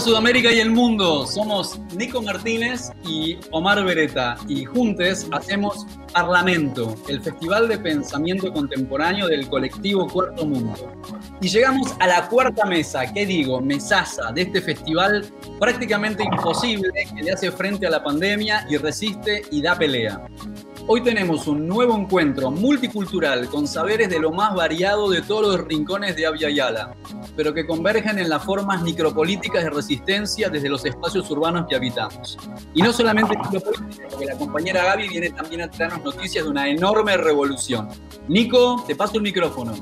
Sudamérica y el mundo, somos Nico Martínez y Omar Beretta y juntos hacemos Parlamento, el festival de pensamiento contemporáneo del colectivo Cuarto Mundo. Y llegamos a la cuarta mesa, ¿qué digo? Mesaza de este festival prácticamente imposible que le hace frente a la pandemia y resiste y da pelea. Hoy tenemos un nuevo encuentro multicultural con saberes de lo más variado de todos los rincones de Avia Yala, pero que convergen en las formas micropolíticas de resistencia desde los espacios urbanos que habitamos. Y no solamente micropolítica, porque la compañera Gaby viene también a traernos noticias de una enorme revolución. Nico, te paso el micrófono.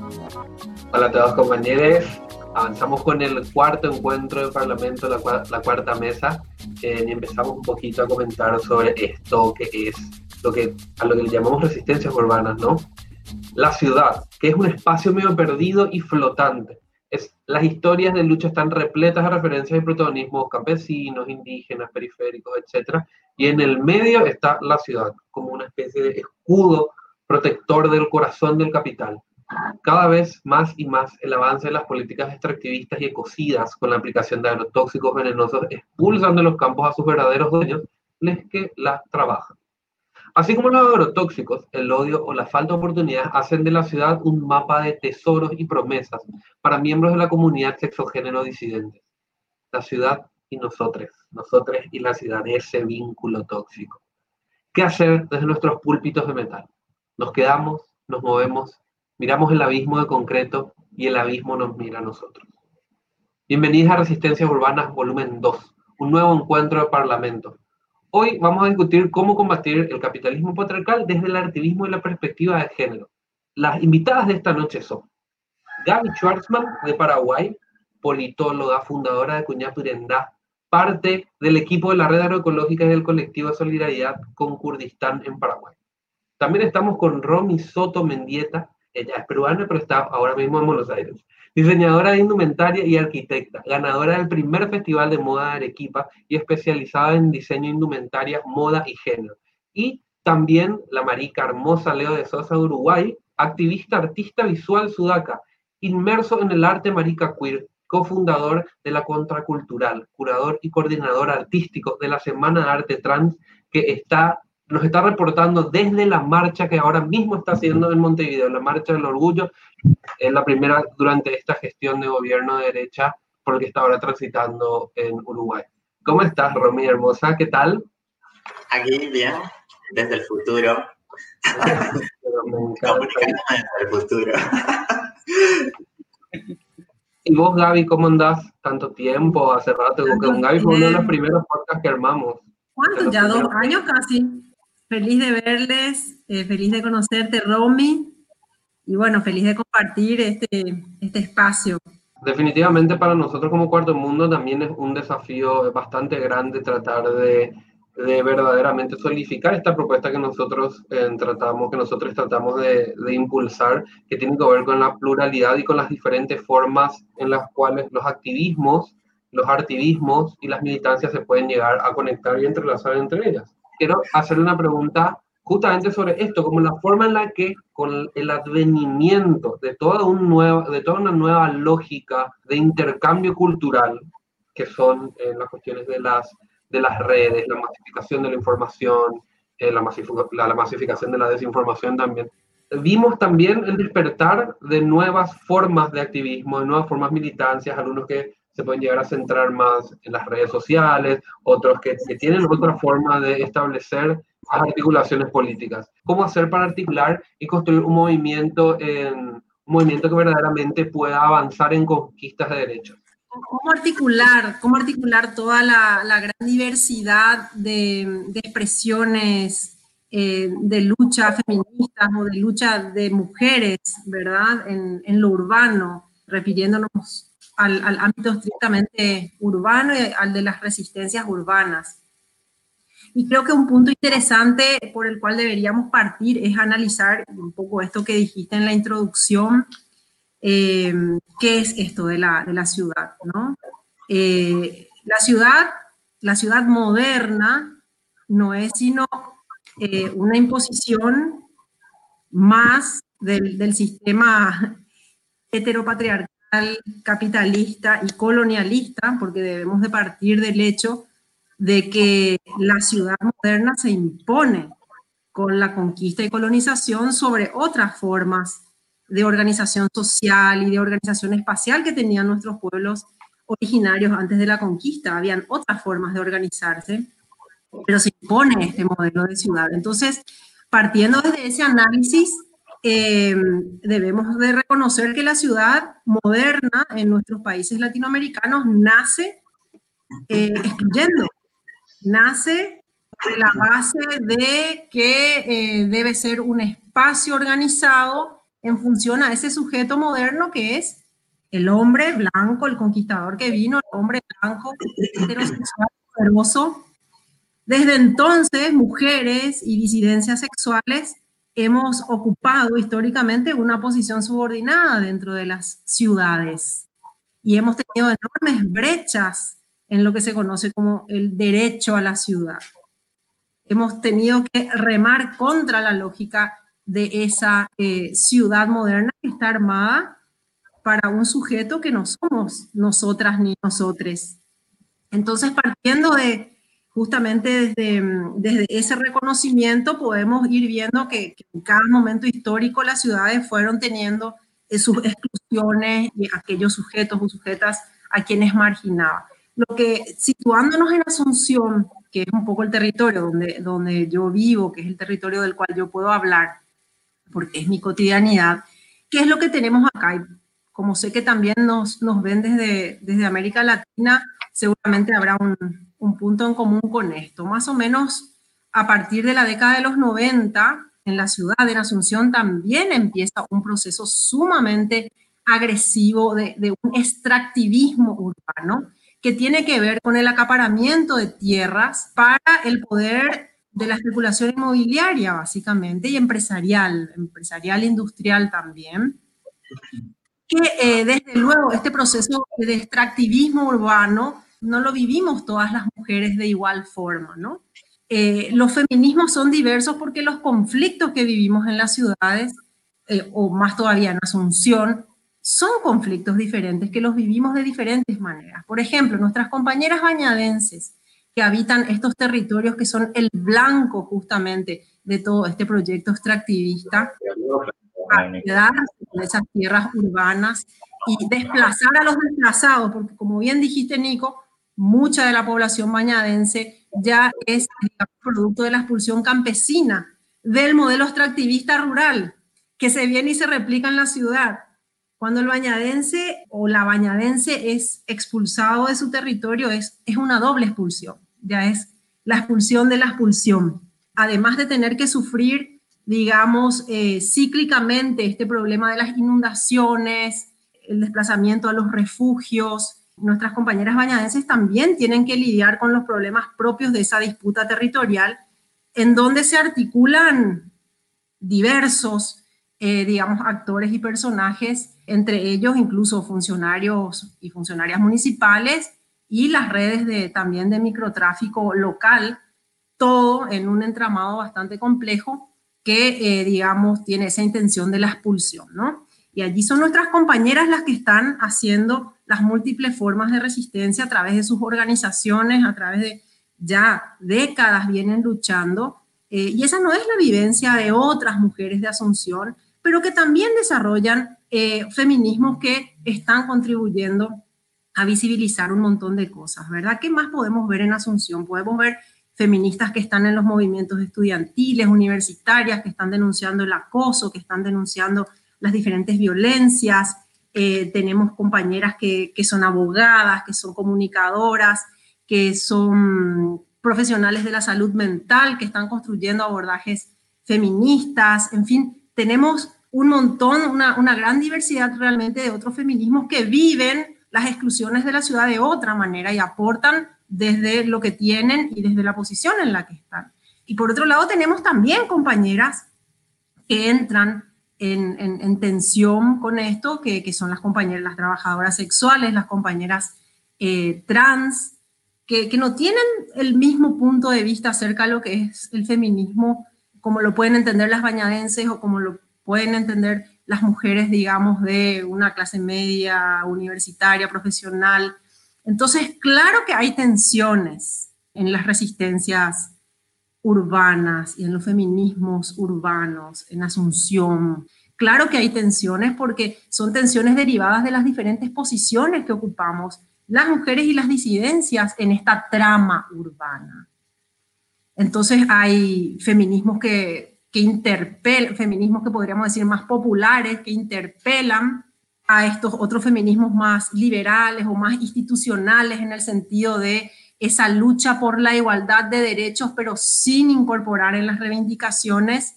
Hola a todos compañeros, avanzamos con el cuarto encuentro del Parlamento, la, cuarta mesa, eh, y empezamos un poquito a comentar sobre esto que es lo que, a lo que llamamos resistencias urbanas, ¿no? La ciudad, que es un espacio medio perdido y flotante. Es, las historias de lucha están repletas de referencias y protagonismos campesinos, indígenas, periféricos, etc. Y en el medio está la ciudad, como una especie de escudo protector del corazón del capital. Cada vez más y más el avance de las políticas extractivistas y ecocidas con la aplicación de agrotóxicos venenosos expulsan de los campos a sus verdaderos dueños, les que las trabajan. Así como los agrotóxicos, el odio o la falta de oportunidades hacen de la ciudad un mapa de tesoros y promesas para miembros de la comunidad sexogénero disidente. La ciudad y nosotros, nosotros y la ciudad, ese vínculo tóxico. ¿Qué hacer desde nuestros púlpitos de metal? Nos quedamos, nos movemos, miramos el abismo de concreto y el abismo nos mira a nosotros. Bienvenidos a Resistencias Urbanas, volumen 2, un nuevo encuentro de Parlamento Hoy vamos a discutir cómo combatir el capitalismo patriarcal desde el activismo y la perspectiva de género. Las invitadas de esta noche son Gaby Schwartzman, de Paraguay, politóloga, fundadora de Cuñapurendá, parte del equipo de la red agroecológica y del colectivo solidaridad con Kurdistán en Paraguay. También estamos con Romy Soto Mendieta, ella es peruana, pero está ahora mismo en Buenos Aires diseñadora de indumentaria y arquitecta, ganadora del primer Festival de Moda de Arequipa y especializada en diseño indumentaria, moda y género. Y también la marica hermosa Leo de Sosa de Uruguay, activista artista visual sudaca, inmerso en el arte marica queer, cofundador de la Contracultural, curador y coordinador artístico de la Semana de Arte Trans, que está nos está reportando desde la marcha que ahora mismo está haciendo en Montevideo, la marcha del orgullo, es la primera durante esta gestión de gobierno de derecha por el que está ahora transitando en Uruguay. ¿Cómo estás, Romy hermosa? ¿Qué tal? Aquí bien, desde el futuro. me desde el futuro. ¿Y vos, Gaby, cómo andás? Tanto tiempo, hace rato, con Gaby fue uno de los primeros podcasts que armamos. ¿Cuántos? Ya dos años casi. Feliz de verles, eh, feliz de conocerte, Romy, y bueno, feliz de compartir este, este espacio. Definitivamente para nosotros como Cuarto Mundo también es un desafío bastante grande tratar de, de verdaderamente solidificar esta propuesta que nosotros eh, tratamos, que nosotros tratamos de, de, impulsar, que tiene que ver con la pluralidad y con las diferentes formas en las cuales los activismos, los artivismos y las militancias se pueden llegar a conectar y entrelazar entre ellas quiero hacerle una pregunta justamente sobre esto, como la forma en la que con el advenimiento de toda, un nuevo, de toda una nueva lógica de intercambio cultural, que son eh, las cuestiones de las, de las redes, la masificación de la información, eh, la, la, la masificación de la desinformación también, vimos también el despertar de nuevas formas de activismo, de nuevas formas militancias, algunos que se pueden llegar a centrar más en las redes sociales, otros que, que tienen otra forma de establecer articulaciones políticas. ¿Cómo hacer para articular y construir un movimiento, en, un movimiento que verdaderamente pueda avanzar en conquistas de derechos? ¿Cómo articular, cómo articular toda la, la gran diversidad de, de expresiones eh, de lucha feministas o de lucha de mujeres, ¿verdad? En, en lo urbano, refiriéndonos al, ámbito estrictamente urbano y al de las resistencias urbanas. Y creo que un punto interesante por el cual deberíamos partir es analizar un poco esto que dijiste en la introducción, eh, qué es esto de la, de la ciudad, ¿no? Eh, la ciudad, la ciudad moderna no es sino eh, una imposición más del, del sistema heteropatriarcal, capitalista y colonialista, porque debemos de partir del hecho de que la ciudad moderna se impone con la conquista y colonización sobre otras formas de organización social y de organización espacial que tenían nuestros pueblos originarios antes de la conquista. Habían otras formas de organizarse, pero se impone este modelo de ciudad. Entonces, partiendo desde ese análisis, eh, debemos de reconocer que la ciudad moderna en nuestros países latinoamericanos nace eh, excluyendo, nace de la base de que eh, debe ser un espacio organizado en función a ese sujeto moderno que es el hombre blanco, el conquistador que vino, el hombre blanco, heterosexual, poderoso. Desde entonces, mujeres y disidencias sexuales hemos ocupado históricamente una posición subordinada dentro de las ciudades y hemos tenido enormes brechas en lo que se conoce como el derecho a la ciudad. Hemos tenido que remar contra la lógica de esa eh, ciudad moderna que está armada para un sujeto que no somos nosotras ni nosotres. Entonces, partiendo de justamente desde, desde ese reconocimiento podemos ir viendo que, en cada momento histórico las ciudades fueron teniendo sus exclusiones y aquellos sujetos o sujetas a quienes marginaba. Lo que situándonos en Asunción, que es un poco el territorio donde, donde yo vivo, que es el territorio del cual yo puedo hablar, porque es mi cotidianidad, ¿qué es lo que tenemos acá? Y como sé que también nos, nos ven desde, desde América Latina, seguramente habrá un, un punto en común con esto. Más o menos a partir de la década de los 90, en la ciudad de Asunción también empieza un proceso sumamente agresivo de, de, un extractivismo urbano que tiene que ver con el acaparamiento de tierras para el poder de la especulación inmobiliaria, básicamente, y empresarial, empresarial industrial también. Que eh, desde luego este proceso de extractivismo urbano no lo vivimos todas las mujeres de igual forma, ¿no? Eh, los feminismos son diversos porque los conflictos que vivimos en las ciudades, eh, o más todavía en Asunción, son conflictos diferentes que los vivimos de diferentes maneras. Por ejemplo, nuestras compañeras bañadenses que habitan estos territorios que son el blanco justamente de todo este proyecto extractivista, a quedarse con esas tierras urbanas y desplazar a los desplazados, porque como bien dijiste, Nico, mucha de la población bañadense ya es producto de la expulsión campesina del modelo extractivista rural que se viene y se replica en la ciudad. Cuando el bañadense o la bañadense es expulsado de su territorio, es, es una doble expulsión, ya es la expulsión de la expulsión. Además de tener que sufrir, digamos, eh, cíclicamente este problema de las inundaciones, el desplazamiento a los refugios, nuestras compañeras bañadenses también tienen que lidiar con los problemas propios de esa disputa territorial, en donde se articulan diversos, eh, digamos, actores y personajes, entre ellos incluso funcionarios y funcionarias municipales y las redes de, también de microtráfico local, todo en un entramado bastante complejo que, eh, digamos, tiene esa intención de la expulsión, ¿no? Y allí son nuestras compañeras las que están haciendo las múltiples formas de resistencia a través de sus organizaciones, a través de ya décadas vienen luchando. Eh, y esa no es la vivencia de otras mujeres de Asunción, pero que también desarrollan eh, feminismos que están contribuyendo a visibilizar un montón de cosas, ¿verdad? ¿Qué más podemos ver en Asunción? Podemos ver feministas que están en los movimientos estudiantiles, universitarias, que están denunciando el acoso, que están denunciando las diferentes violencias, eh, tenemos compañeras que, que, son abogadas, que son comunicadoras, que son profesionales de la salud mental, que están construyendo abordajes feministas, en fin, tenemos un montón, una, una gran diversidad realmente de otros feminismos que viven las exclusiones de la ciudad de otra manera y aportan desde lo que tienen y desde la posición en la que están. Y por otro lado tenemos también compañeras que entran en, tensión con esto, que, que, son las compañeras, las trabajadoras sexuales, las compañeras eh, trans, que, que, no tienen el mismo punto de vista acerca de lo que es el feminismo, como lo pueden entender las bañadenses o como lo pueden entender las mujeres, digamos, de una clase media, universitaria, profesional. Entonces, claro que hay tensiones en las resistencias urbanas y en los feminismos urbanos, en Asunción. Claro que hay tensiones porque son tensiones derivadas de las diferentes posiciones que ocupamos las mujeres y las disidencias en esta trama urbana. Entonces hay feminismos que, que interpelan, feminismos que podríamos decir más populares, que interpelan a estos otros feminismos más liberales o más institucionales en el sentido de esa lucha por la igualdad de derechos, pero sin incorporar en las reivindicaciones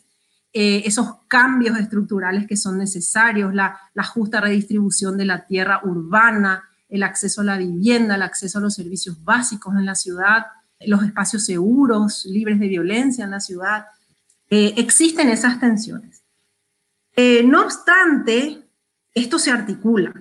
eh, esos cambios estructurales que son necesarios, la, justa redistribución de la tierra urbana, el acceso a la vivienda, el acceso a los servicios básicos en la ciudad, los espacios seguros, libres de violencia en la ciudad. Eh, existen esas tensiones. Eh, no obstante, esto se articula.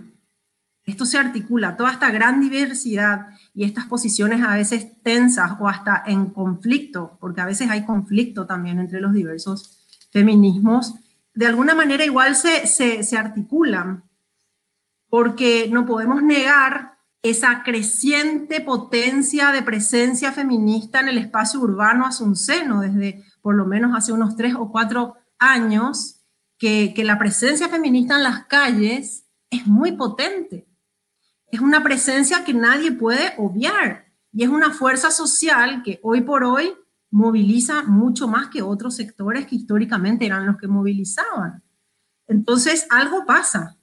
Esto se articula, toda esta gran diversidad y estas posiciones a veces tensas o hasta en conflicto, porque a veces hay conflicto también entre los diversos feminismos, de alguna manera igual se, se, articulan, porque no podemos negar esa creciente potencia de presencia feminista en el espacio urbano asunceno, desde por lo menos hace unos tres o cuatro años, que, que la presencia feminista en las calles es muy potente es una presencia que nadie puede obviar y es una fuerza social que hoy por hoy moviliza mucho más que otros sectores que históricamente eran los que movilizaban. Entonces, algo pasa.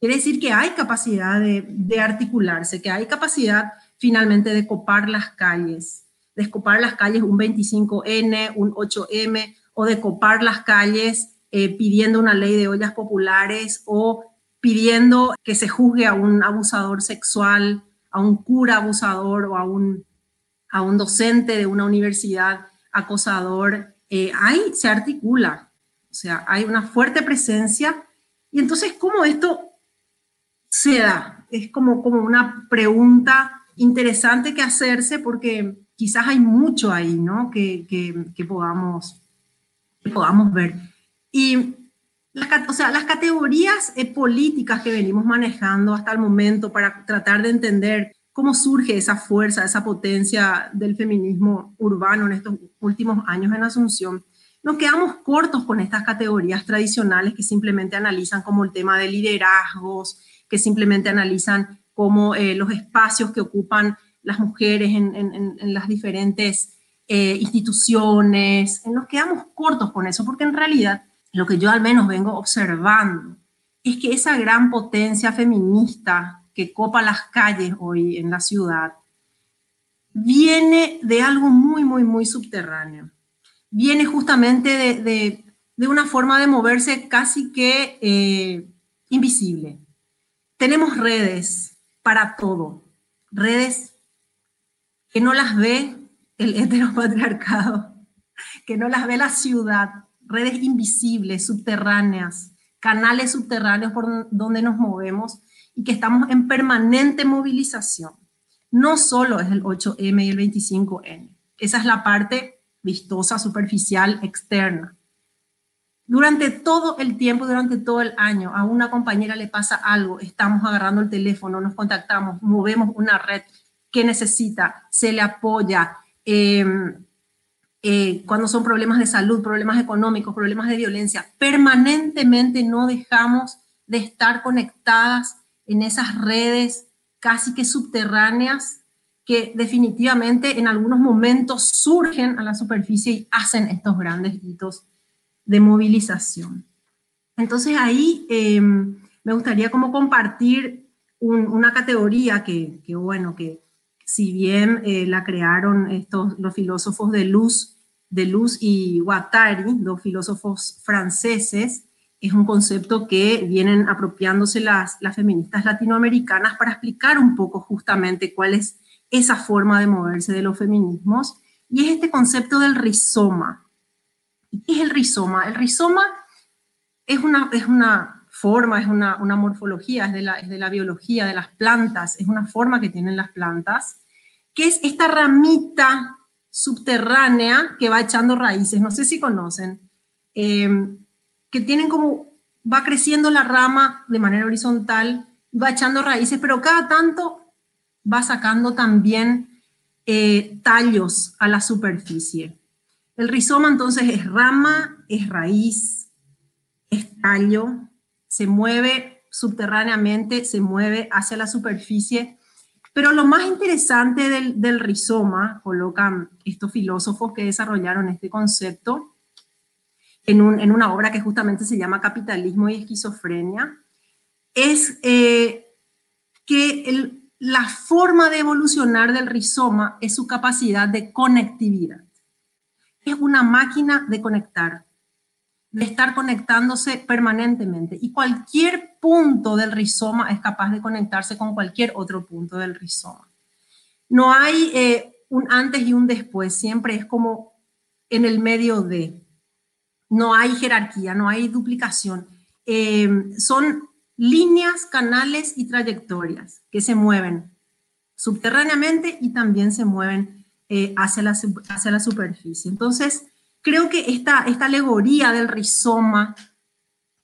Quiere decir que hay capacidad de, articularse, que hay capacidad finalmente de copar las calles, de copar las calles un 25N, un 8M, o de copar las calles eh, pidiendo una ley de ollas populares o pidiendo que se juzgue a un abusador sexual, a un cura abusador o a un, a un docente de una universidad acosador, eh, ahí se articula. O sea, hay una fuerte presencia. Y entonces, ¿cómo esto se da? Es como, como una pregunta interesante que hacerse porque quizás hay mucho ahí, ¿no? Que, que, que podamos, que podamos ver. Y las, o sea, las categorías eh, políticas que venimos manejando hasta el momento para tratar de entender cómo surge esa fuerza, esa potencia del feminismo urbano en estos últimos años en Asunción, nos quedamos cortos con estas categorías tradicionales que simplemente analizan como el tema de liderazgos, que simplemente analizan como eh, los espacios que ocupan las mujeres en, en, las diferentes eh, instituciones. Nos quedamos cortos con eso, porque en realidad lo que yo al menos vengo observando es que esa gran potencia feminista que copa las calles hoy en la ciudad viene de algo muy, muy, muy subterráneo. Viene justamente de, una forma de moverse casi que eh, invisible. Tenemos redes para todo, redes que no las ve el heteropatriarcado, que no las ve la ciudad, redes invisibles, subterráneas, canales subterráneos por donde nos movemos y que estamos en permanente movilización. No solo es el 8M y el 25N, esa es la parte vistosa, superficial, externa. Durante todo el tiempo, durante todo el año, a una compañera le pasa algo, estamos agarrando el teléfono, nos contactamos, movemos una red que necesita, se le apoya, eh, eh, cuando son problemas de salud, problemas económicos, problemas de violencia, permanentemente no dejamos de estar conectadas en esas redes casi que subterráneas que definitivamente en algunos momentos surgen a la superficie y hacen estos grandes hitos de movilización. Entonces ahí em, me gustaría como compartir una categoría que, que, bueno, que si bien eh, la crearon estos, los filósofos de Luz, de Luz y Guattari, dos filósofos franceses, es un concepto que vienen apropiándose las, las feministas latinoamericanas para explicar un poco justamente cuál es esa forma de moverse de los feminismos, y es este concepto del rizoma. ¿Qué es el rizoma? El rizoma es una, es una forma, es una, una morfología, es de, la, es de la biología de las plantas, es una forma que tienen las plantas, que es esta ramita subterránea que va echando raíces. No sé si conocen. Em, que tienen como, va creciendo la rama de manera horizontal, va echando raíces, pero cada tanto va sacando también eh, tallos a la superficie. El rizoma entonces es rama, es raíz, es tallo, se mueve subterráneamente, se mueve hacia la superficie. Pero lo más interesante del, rizoma, colocan estos filósofos que desarrollaron este concepto en, una obra que justamente se llama Capitalismo y Esquizofrenia, es eh, que la forma de evolucionar del rizoma es su capacidad de conectividad. Es una máquina de conectar, de estar conectándose permanentemente. Y cualquier punto del rizoma es capaz de conectarse con cualquier otro punto del rizoma. No hay eh, un antes y un después, siempre es como en el medio de. No hay jerarquía, no hay duplicación. Eh, son líneas, canales y trayectorias que se mueven subterráneamente y también se mueven eh, hacia, la, hacia la superficie. Entonces, creo que esta, esta alegoría del rizoma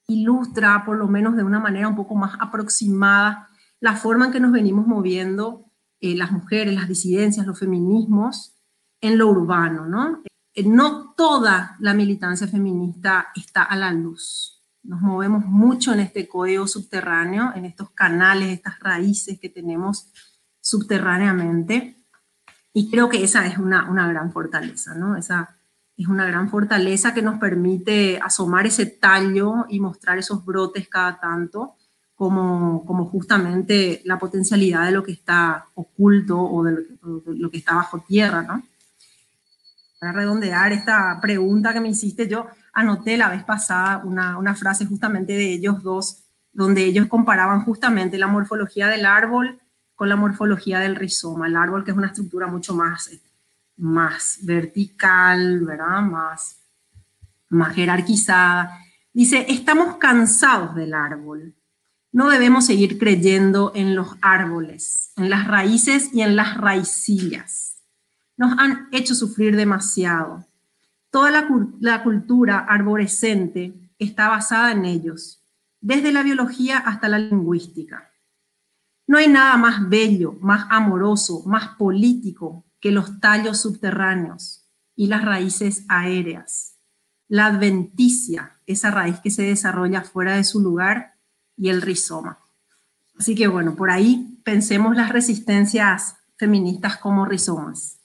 ilustra, por lo menos de una manera un poco más aproximada, la forma en que nos venimos moviendo eh, las mujeres, las disidencias, los feminismos en lo urbano, ¿no? Eh, no toda la militancia feminista está a la luz. Nos movemos mucho en este código subterráneo, en estos canales, estas raíces que tenemos subterráneamente. Y creo que esa es una, una gran fortaleza, ¿no? Esa es una gran fortaleza que nos permite asomar ese tallo y mostrar esos brotes cada tanto como, como justamente la potencialidad de lo que está oculto o de lo, que está bajo tierra, ¿no? Para redondear esta pregunta que me hiciste, yo anoté la vez pasada una, una frase justamente de ellos dos, donde ellos comparaban justamente la morfología del árbol con la morfología del rizoma. El árbol que es una estructura mucho más, más vertical, ¿verdad? Más, más jerarquizada. Dice, estamos cansados del árbol. No debemos seguir creyendo en los árboles, en las raíces y en las raicillas. Nos han hecho sufrir demasiado. Toda la, cultura arborescente está basada en ellos, desde la biología hasta la lingüística. No hay nada más bello, más amoroso, más político que los tallos subterráneos y las raíces aéreas. La adventicia, esa raíz que se desarrolla fuera de su lugar, y el rizoma. Así que bueno, por ahí pensemos las resistencias feministas como rizomas.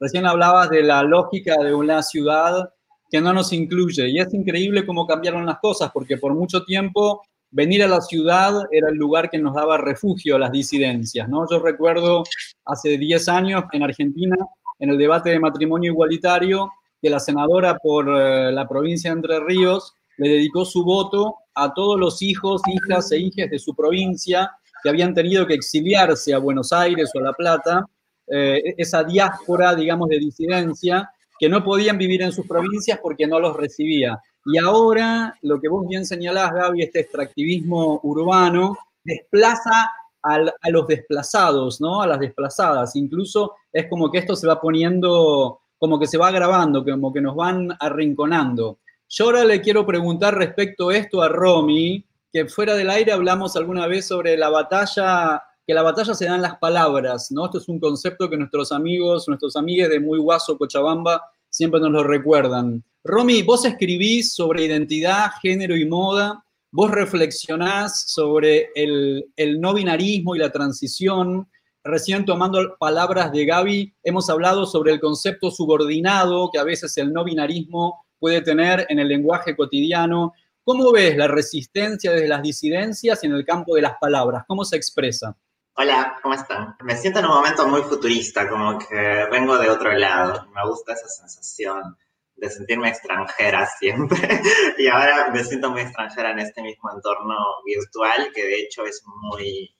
Recién hablabas de la lógica de una ciudad que no nos incluye y es increíble cómo cambiaron las cosas porque por mucho tiempo venir a la ciudad era el lugar que nos daba refugio a las disidencias, ¿no? Yo recuerdo hace 10 años en Argentina, en el debate de matrimonio igualitario, que la senadora por eh, la provincia de Entre Ríos le dedicó su voto a todos los hijos, hijas e hijas de su provincia que habían tenido que exiliarse a Buenos Aires o a La Plata eh, esa diáspora, digamos, de disidencia, que no podían vivir en sus provincias porque no los recibía. Y ahora, lo que vos bien señalás, Gaby, este extractivismo urbano, desplaza a los desplazados, ¿no? A las desplazadas. Incluso es como que esto se va poniendo, como que se va agravando, como que nos van arrinconando. Yo ahora le quiero preguntar respecto a esto a Romy, que fuera del aire hablamos alguna vez sobre la batalla que la batalla se da en las palabras, ¿no? Esto es un concepto que nuestros amigos, nuestros amigues de Muy Guaso, Cochabamba, siempre nos lo recuerdan. Romy, vos escribís sobre identidad, género y moda, vos reflexionás sobre el, no binarismo y la transición. Recién tomando palabras de Gaby, hemos hablado sobre el concepto subordinado que a veces el no binarismo puede tener en el lenguaje cotidiano. ¿Cómo ves la resistencia desde las disidencias en el campo de las palabras? ¿Cómo se expresa? Hola, ¿cómo están? Me siento en un momento muy futurista, como que vengo de otro lado. Me gusta esa sensación de sentirme extranjera siempre. y ahora me siento muy extranjera en este mismo entorno virtual, que de hecho es muy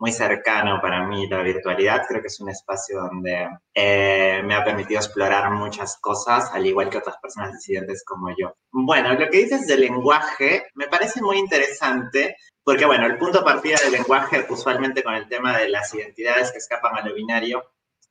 muy cercano para mí la virtualidad. Creo que es un espacio donde eh, me ha permitido explorar muchas cosas, al igual que otras personas disidentes como yo. Bueno, lo que dices del lenguaje me parece muy interesante porque, bueno, el punto de partida del lenguaje, usualmente con el tema de las identidades que escapan a lo binario,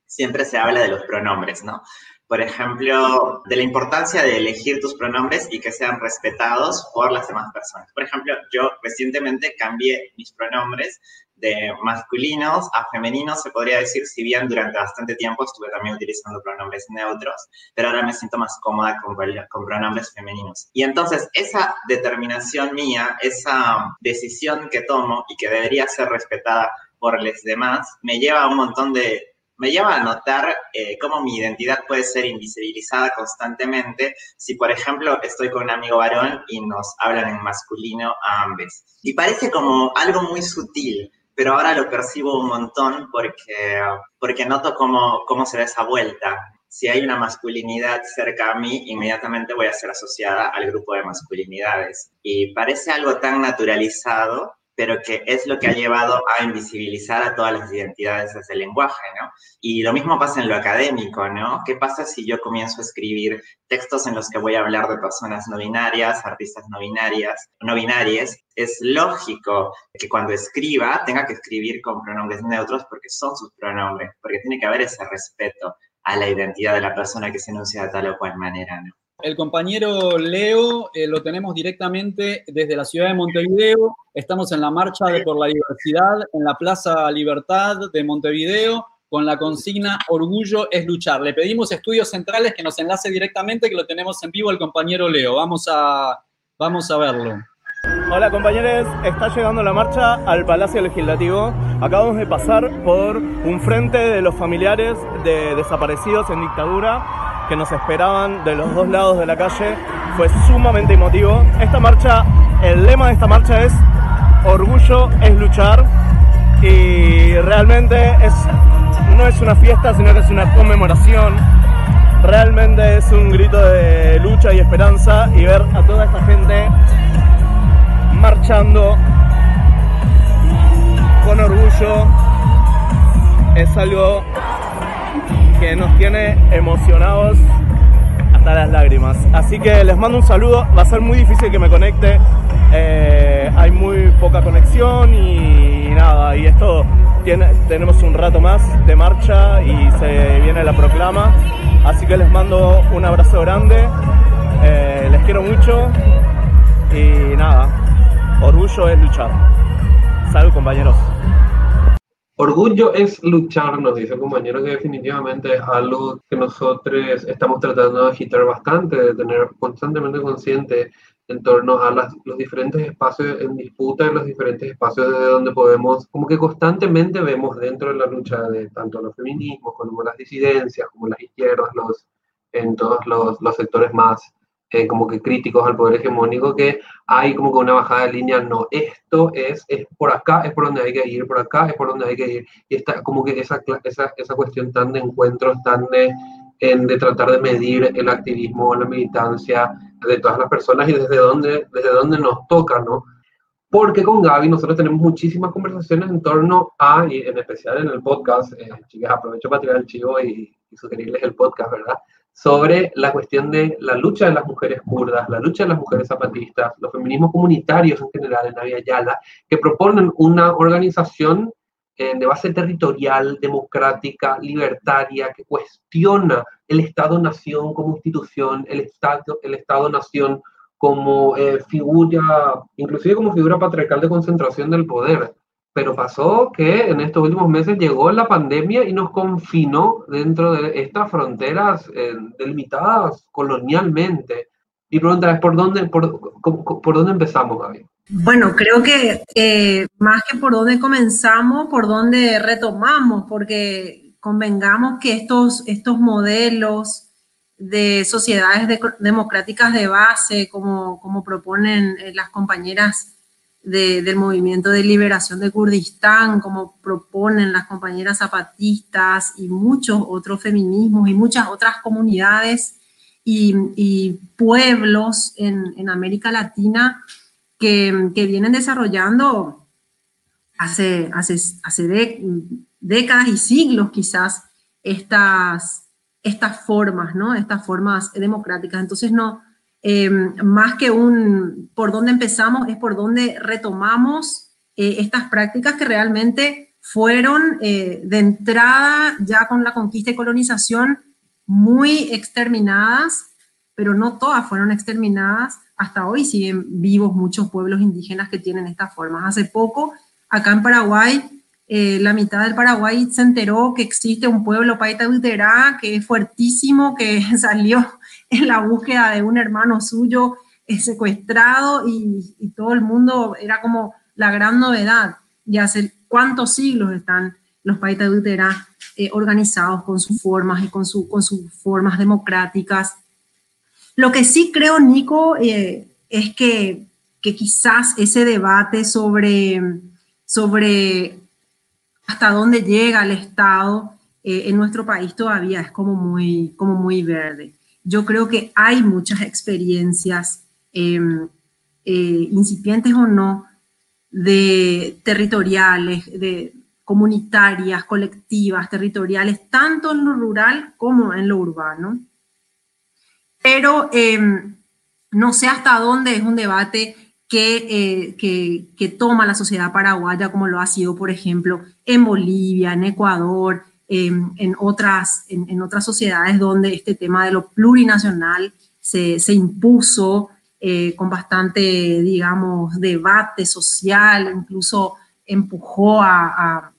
siempre se habla de los pronombres, ¿no? Por ejemplo, de la importancia de elegir tus pronombres y que sean respetados por las demás personas. Por ejemplo, yo recientemente cambié mis pronombres de masculinos a femeninos, se podría decir, si bien durante bastante tiempo estuve también utilizando pronombres neutros, pero ahora me siento más cómoda con, con pronombres femeninos. Y entonces esa determinación mía, esa decisión que tomo y que debería ser respetada por los demás, me lleva a un montón de me lleva a notar eh, cómo mi identidad puede ser invisibilizada constantemente si, por ejemplo, estoy con un amigo varón y nos hablan en masculino a ambos. Y parece como algo muy sutil, pero ahora lo percibo un montón porque, porque noto cómo, cómo se da esa vuelta. Si hay una masculinidad cerca a mí, inmediatamente voy a ser asociada al grupo de masculinidades. Y parece algo tan naturalizado pero que es lo que ha llevado a invisibilizar a todas las identidades desde el lenguaje, ¿no? Y lo mismo pasa en lo académico, ¿no? ¿Qué pasa si yo comienzo a escribir textos en los que voy a hablar de personas no binarias, artistas no binarias, no binarias? Es lógico que cuando escriba tenga que escribir con pronombres neutros porque son sus pronombres, porque tiene que haber ese respeto a la identidad de la persona que se enuncia de tal o cual manera, ¿no? El compañero Leo eh, lo tenemos directamente desde la ciudad de Montevideo. Estamos en la marcha de por la diversidad en la Plaza Libertad de Montevideo con la consigna Orgullo es luchar. Le pedimos estudios centrales que nos enlace directamente, que lo tenemos en vivo el compañero Leo. Vamos a, vamos a verlo. Hola compañeros, está llegando la marcha al Palacio Legislativo. Acabamos de pasar por un frente de los familiares de desaparecidos en dictadura que nos esperaban de los dos lados de la calle. Fue sumamente emotivo. Esta marcha, el lema de esta marcha es Orgullo es luchar y realmente es, no es una fiesta, sino que es una conmemoración. Realmente es un grito de lucha y esperanza y ver a toda esta gente marchando con orgullo es algo que nos tiene emocionados hasta las lágrimas. Así que les mando un saludo, va a ser muy difícil que me conecte, eh, hay muy poca conexión y nada, y esto tiene, tenemos un rato más de marcha y se viene la proclama, así que les mando un abrazo grande, eh, les quiero mucho y nada, orgullo es luchar. Salud compañeros. Orgullo es luchar, nos dice el compañero, que definitivamente es algo que nosotros estamos tratando de agitar bastante, de tener constantemente consciente en torno a los diferentes espacios en disputa y los diferentes espacios desde donde podemos, como que constantemente vemos dentro de la lucha de tanto los feminismos como las disidencias, como las izquierdas, los, en todos los, los sectores más eh, como que críticos al poder hegemónico, que hay como que una bajada de línea, no, esto es, es por acá, es por donde hay que ir, por acá es por donde hay que ir, y está como que esa, esa, esa cuestión tan de encuentros, tan de, en, de tratar de medir el activismo, la militancia de todas las personas y desde dónde, desde dónde nos toca, ¿no? Porque con Gaby nosotros tenemos muchísimas conversaciones en torno a, y en especial en el podcast, eh, chicas, aprovecho para tirar el chivo y, y sugerirles el podcast, ¿verdad? Sobre la cuestión de la lucha de las mujeres kurdas, la lucha de las mujeres zapatistas, los feminismos comunitarios en general en Navia Yala, que proponen una organización eh, de base territorial, democrática, libertaria, que cuestiona el Estado-nación como institución, el Estado-nación el Estado como eh, figura, inclusive como figura patriarcal de concentración del poder. Pero pasó que en estos últimos meses llegó la pandemia y nos confinó dentro de estas fronteras eh, delimitadas colonialmente. Y pregunta es, ¿por dónde, por, por dónde empezamos, Gaby? Bueno, creo que eh, más que por dónde comenzamos, por dónde retomamos, porque convengamos que estos, estos modelos de sociedades democráticas de base, como, como proponen eh, las compañeras del movimiento de liberación de Kurdistán, como proponen las compañeras zapatistas y muchos otros feminismos y muchas otras comunidades y, pueblos en, América Latina que, vienen desarrollando hace, décadas y siglos quizás estas, estas formas, ¿no? Estas formas democráticas. Entonces no, Em, más que un por dónde empezamos, es por dónde retomamos eh, estas prácticas que realmente fueron eh, de entrada, ya con la conquista y colonización, muy exterminadas, pero no todas fueron exterminadas. Hasta hoy siguen vivos muchos pueblos indígenas que tienen estas formas. Hace poco, acá en Paraguay, eh, la mitad del Paraguay se enteró que existe un pueblo Paita Uterá que es fuertísimo, que salió en la búsqueda de un hermano suyo eh, secuestrado y, y, todo el mundo era como la gran novedad. Y hace cuántos siglos están los Paita Uterá eh, organizados con sus formas y con, su, con sus formas democráticas. Lo que sí creo, Nico, eh, es que, que, quizás ese debate sobre, sobre hasta dónde llega el Estado eh, en nuestro país todavía es como muy, como muy verde. Yo creo que hay muchas experiencias, em, incipientes o no, de territoriales, de, comunitarias, colectivas, territoriales, tanto en lo rural como en lo urbano. Pero em, no sé hasta dónde es un debate que, eh, que, toma la sociedad paraguaya, como lo ha sido, por ejemplo, en Bolivia, en Ecuador, en, otras, en, otras sociedades donde este tema de lo plurinacional se, se impuso eh, con bastante, digamos, debate social, incluso empujó a,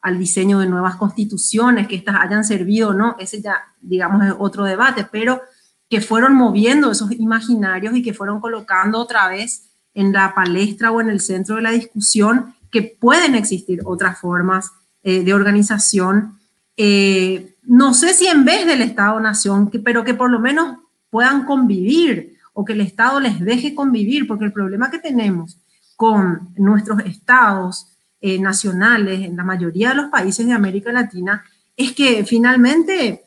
al diseño de nuevas constituciones, que éstas hayan servido no, ese ya, digamos, es otro debate, pero que fueron moviendo esos imaginarios y que fueron colocando otra vez en la palestra o en el centro de la discusión que pueden existir otras formas eh, de organización. Eh, no sé si en vez del Estado-Nación, pero que por lo menos puedan convivir o que el Estado les deje convivir, porque el problema que tenemos con nuestros estados eh, nacionales en la mayoría de los países de América Latina es que finalmente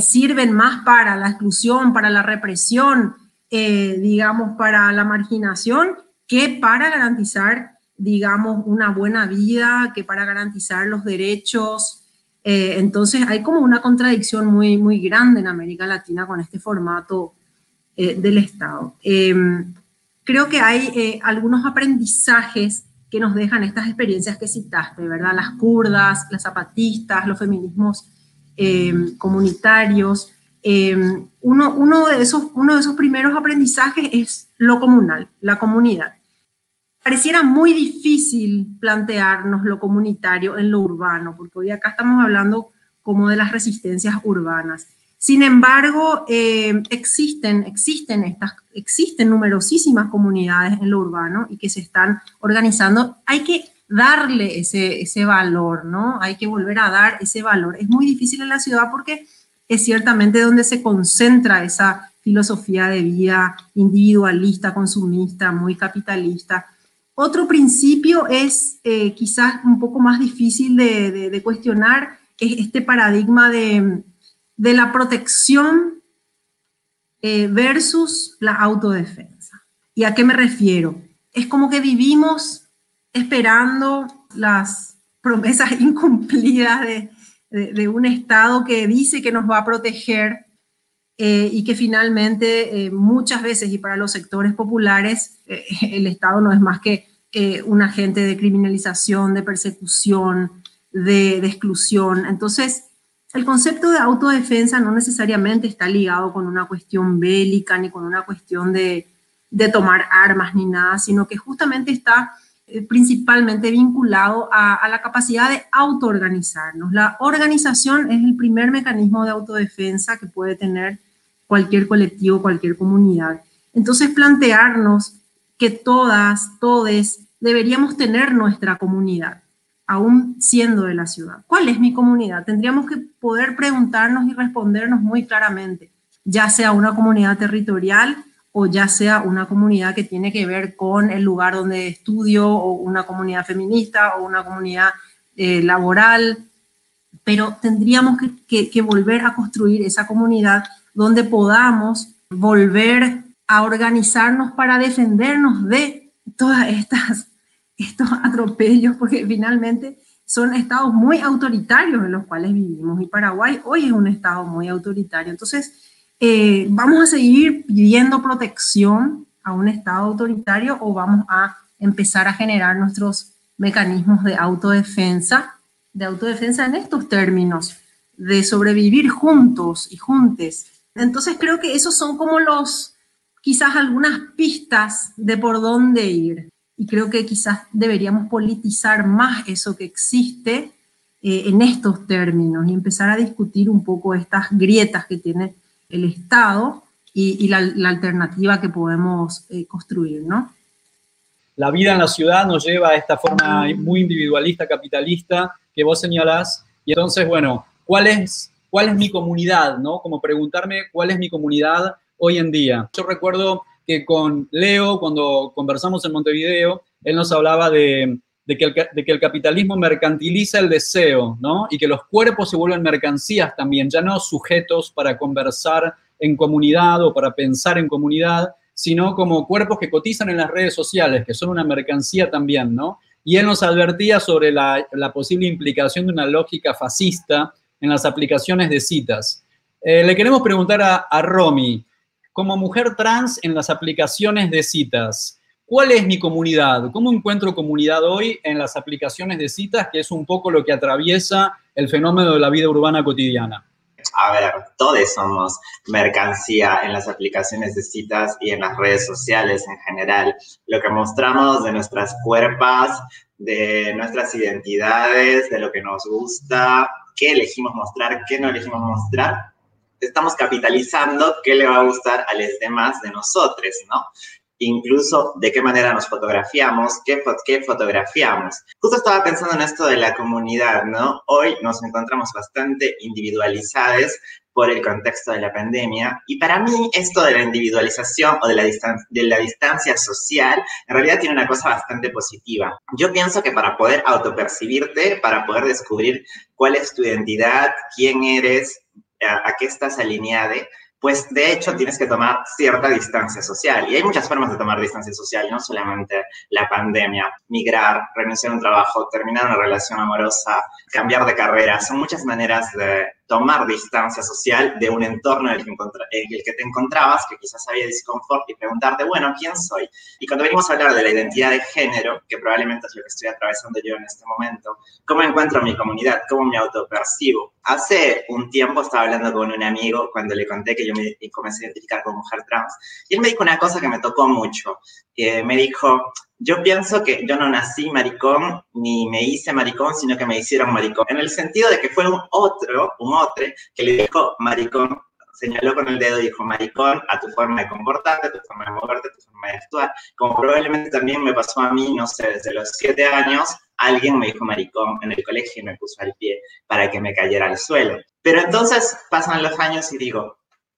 sirven más para la exclusión, para la represión, eh, digamos, para la marginación, que para garantizar, digamos, una buena vida, que para garantizar los derechos. entonces hay como una contradicción muy, muy grande en América Latina con este formato del Estado. Em, creo que hay algunos aprendizajes que nos dejan estas experiencias que citaste, ¿verdad? Las kurdas, las zapatistas, los feminismos em, comunitarios. Em, uno, uno, de esos, uno de esos primeros aprendizajes es lo comunal, la comunidad. Pareciera muy difícil plantearnos lo comunitario en lo urbano, porque hoy acá estamos hablando como de las resistencias urbanas. Sin embargo, eh, existen, existen, estas, existen numerosísimas comunidades en lo urbano y que se están organizando. Hay que darle ese, ese valor, ¿no? Hay que volver a dar ese valor. Es muy difícil en la ciudad porque es ciertamente donde se concentra esa filosofía de vida individualista, consumista, muy capitalista. Otro principio es eh, quizás un poco más difícil de, cuestionar, es este paradigma de de la protección eh, versus la autodefensa. ¿Y a qué me refiero? Es como que vivimos esperando las promesas incumplidas de, un Estado que dice que nos va a proteger eh, y que finalmente eh, muchas veces y para los sectores populares el Estado no es más que un agente de criminalización, de persecución, de, de exclusión. Entonces, el concepto de autodefensa no necesariamente está ligado con una cuestión bélica ni con una cuestión de, tomar armas ni nada, sino que justamente está eh, principalmente vinculado a, la capacidad de autoorganizarnos. La organización es el primer mecanismo de autodefensa que puede tener cualquier colectivo, cualquier comunidad. Entonces, plantearnos que todas, todes, deberíamos tener nuestra comunidad aún siendo de la ciudad. ¿Cuál es mi comunidad? Tendríamos que poder preguntarnos y respondernos muy claramente, ya sea una comunidad territorial o ya sea una comunidad que tiene que ver con el lugar donde estudio o una comunidad feminista o una comunidad eh, laboral, pero tendríamos que, que volver a construir esa comunidad donde podamos volver a organizarnos para defendernos de todas estas estos atropellos, porque finalmente son estados muy autoritarios en los cuales vivimos y Paraguay hoy es un estado muy autoritario. Entonces, eh, ¿vamos a seguir pidiendo protección a un estado autoritario o vamos a empezar a generar nuestros mecanismos de autodefensa, de autodefensa en estos términos? de sobrevivir juntos y juntes. Entonces creo que esos son como los, quizás algunas pistas de por dónde ir. Y creo que quizás deberíamos politizar más eso que existe eh, en estos términos y empezar a discutir un poco estas grietas que tiene el Estado y, la, alternativa que podemos eh, construir, ¿no? La vida en la ciudad nos lleva a esta forma muy individualista, capitalista, que vos señalás. Y entonces, bueno, ¿cuál es, cuál es mi comunidad? ¿no? Como preguntarme cuál es mi comunidad hoy en día. Yo recuerdo que con Leo, cuando conversamos en Montevideo, él nos hablaba de, que el, de, que el, capitalismo mercantiliza el deseo, ¿no? Y que los cuerpos se vuelven mercancías también, ya no sujetos para conversar en comunidad o para pensar en comunidad, sino como cuerpos que cotizan en las redes sociales, que son una mercancía también, ¿no? Y él nos advertía sobre la, posible implicación de una lógica fascista en las aplicaciones de citas. Eh, le queremos preguntar a, a Romy, como mujer trans en las aplicaciones de citas, ¿cuál es mi comunidad? ¿Cómo encuentro comunidad hoy en las aplicaciones de citas, que es un poco lo que atraviesa el fenómeno de la vida urbana cotidiana? a ver, todos somos mercancía en las aplicaciones de citas y en las redes sociales en general. Lo que mostramos de nuestras cuerpas, de nuestras identidades, de lo que nos gusta, qué elegimos mostrar, qué no elegimos mostrar, estamos capitalizando qué le va a gustar a los demás de nosotros, ¿no? Incluso de qué manera nos fotografiamos, qué, qué fotografiamos. Justo estaba pensando en esto de la comunidad, ¿no? Hoy nos encontramos bastante individualizados por el contexto de la pandemia. Y para mí esto de la individualización o de la, de la distancia social en realidad tiene una cosa bastante positiva. Yo pienso que para poder autopercibirte, para poder descubrir cuál es tu identidad, quién eres, a qué estás alineado, pues de hecho tienes que tomar cierta distancia social. Y hay muchas formas de tomar distancia social, no solamente la pandemia, migrar, renunciar a un trabajo, terminar una relación amorosa, cambiar de carrera. Son muchas maneras de tomar distancia social de un entorno en el, que el que te encontrabas, que quizás había disconfort, y preguntarte, bueno, ¿quién soy? Y cuando venimos a hablar de la identidad de género, que probablemente es lo que estoy atravesando yo en este momento, ¿cómo encuentro mi comunidad? ¿Cómo me autopercibo? Hace un tiempo estaba hablando con un amigo cuando le conté que yo me comencé a identificar como mujer trans, y él me dijo una cosa que me tocó mucho. que me dijo, yo pienso que yo no nací maricón ni me hice maricón, sino que me hicieron maricón. En el sentido de que fue un otro, un otro, que le dijo maricón, señaló con el dedo y dijo maricón a tu forma de comportarte, a tu forma de moverte, a tu forma de actuar. Como probablemente también me pasó a mí, no sé, desde los siete años, alguien me dijo maricón en el colegio y me puso al pie para que me cayera al suelo. Pero entonces pasan los años y digo,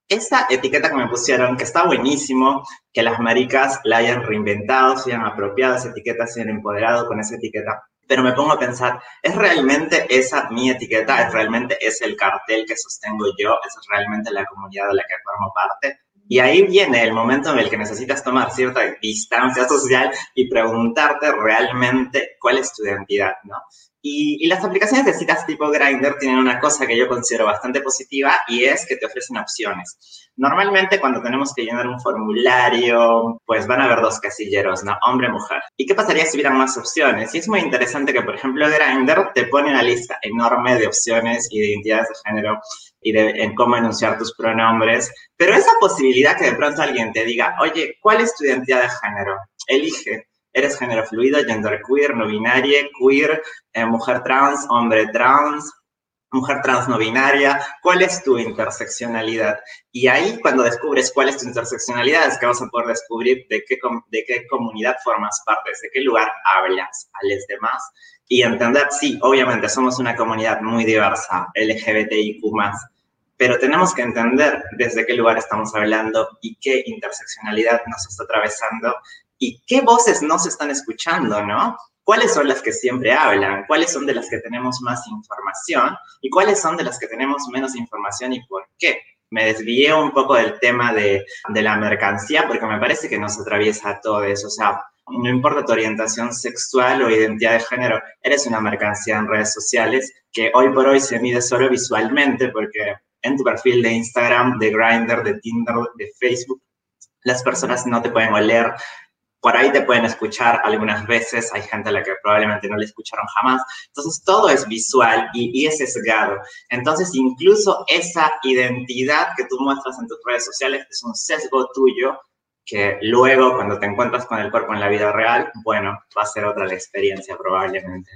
esa etiqueta que me pusieron, que está buenísimo, que las maricas la hayan reinventado, se hayan apropiado esa etiqueta, se hayan empoderado con esa etiqueta. Pero me pongo a pensar, ¿es realmente esa mi etiqueta? ¿Es realmente ese el cartel que sostengo yo? ¿Es realmente la comunidad de la que formo parte? Y ahí viene el momento en el que necesitas tomar cierta distancia social y preguntarte realmente cuál es tu identidad, ¿no? Y, las aplicaciones de citas tipo Grindr tienen una cosa que yo considero bastante positiva y es que te ofrecen opciones. Normalmente cuando tenemos que llenar un formulario, pues van a haber dos casilleros, ¿no? Hombre, mujer. ¿Y qué pasaría si hubieran más opciones? Y es muy interesante que, por ejemplo, Grindr te pone una lista enorme de opciones y de identidades de género y de en cómo enunciar tus pronombres, pero esa posibilidad que de pronto alguien te diga, oye, ¿cuál es tu identidad de género? Elige eres género fluido, queer, no binaria, queer, eh, mujer trans, hombre trans, mujer trans no binaria, cuál es tu interseccionalidad. Y ahí cuando descubres cuál es tu interseccionalidad es que vas a poder descubrir de qué, de qué comunidad formas parte, de qué lugar hablas a los demás y entender, sí, obviamente somos una comunidad muy diversa, LGBTIQ+, pero tenemos que entender desde qué lugar estamos hablando y qué interseccionalidad nos está atravesando y qué voces no se están escuchando, ¿no? ¿Cuáles son las que siempre hablan? ¿Cuáles son de las que tenemos más información? ¿Y cuáles son de las que tenemos menos información y por qué? Me desvié un poco del tema de, de la mercancía porque me parece que nos atraviesa todo eso. O sea, no importa tu orientación sexual o identidad de género, eres una mercancía en redes sociales que hoy por hoy se mide solo visualmente porque en tu perfil de Instagram, de Grindr, de Tinder, de Facebook, las personas no te pueden oler, por ahí te pueden escuchar algunas veces, hay gente a la que probablemente no le escucharon jamás. Entonces, todo es visual y, y es sesgado. Entonces, incluso esa identidad que tú muestras en tus redes sociales es un sesgo tuyo que luego cuando te encuentras con el cuerpo en la vida real, bueno, va a ser otra la experiencia probablemente.